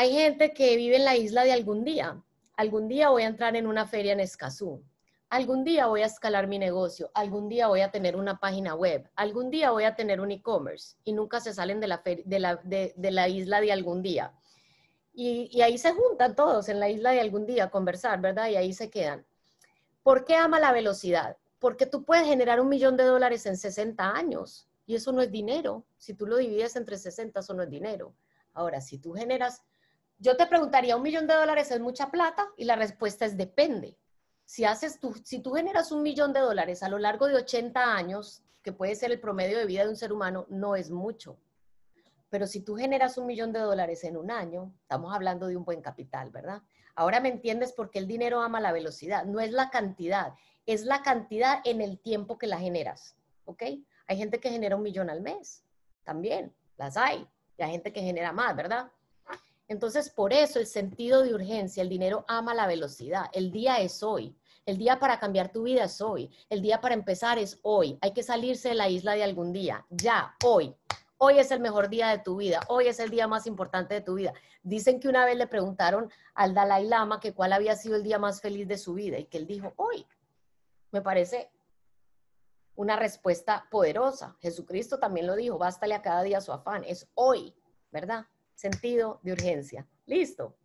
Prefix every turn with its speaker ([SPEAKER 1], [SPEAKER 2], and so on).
[SPEAKER 1] Hay gente que vive en la isla de algún día. Algún día voy a entrar en una feria en Escazú. Algún día voy a escalar mi negocio. Algún día voy a tener una página web. Algún día voy a tener un e-commerce. Y nunca se salen de la, isla de algún día. Y, y ahí se juntan todos en la isla de algún día a conversar, ¿verdad? Y ahí se quedan. ¿Por qué ama la velocidad? Porque tú puedes generar un millón de dólares en 60 años y eso no es dinero. Si tú lo divides entre 60, eso no es dinero. Ahora, si tú generas yo te preguntaría, ¿un millón de dólares es mucha plata? Y la respuesta es depende. Si, haces tú, si tú generas un millón de dólares a lo largo de 80 años, que puede ser el promedio de vida de un ser humano, no es mucho. Pero si tú generas un millón de dólares en un año, estamos hablando de un buen capital, ¿verdad? Ahora me entiendes por qué el dinero ama la velocidad. No es la cantidad, es la cantidad en el tiempo que la generas, ¿ok? Hay gente que genera un millón al mes, también, las hay. Y hay gente que genera más, ¿verdad? Entonces, por eso el sentido de urgencia, el dinero ama la velocidad. El día es hoy. El día para cambiar tu vida es hoy. El día para empezar es hoy. Hay que salirse de la isla de algún día. Ya, hoy. Hoy es el mejor día de tu vida. Hoy es el día más importante de tu vida. Dicen que una vez le preguntaron al Dalai Lama que cuál había sido el día más feliz de su vida y que él dijo, hoy. Me parece una respuesta poderosa. Jesucristo también lo dijo, bástale a cada día su afán. Es hoy, ¿verdad? Sentido de urgencia. Listo.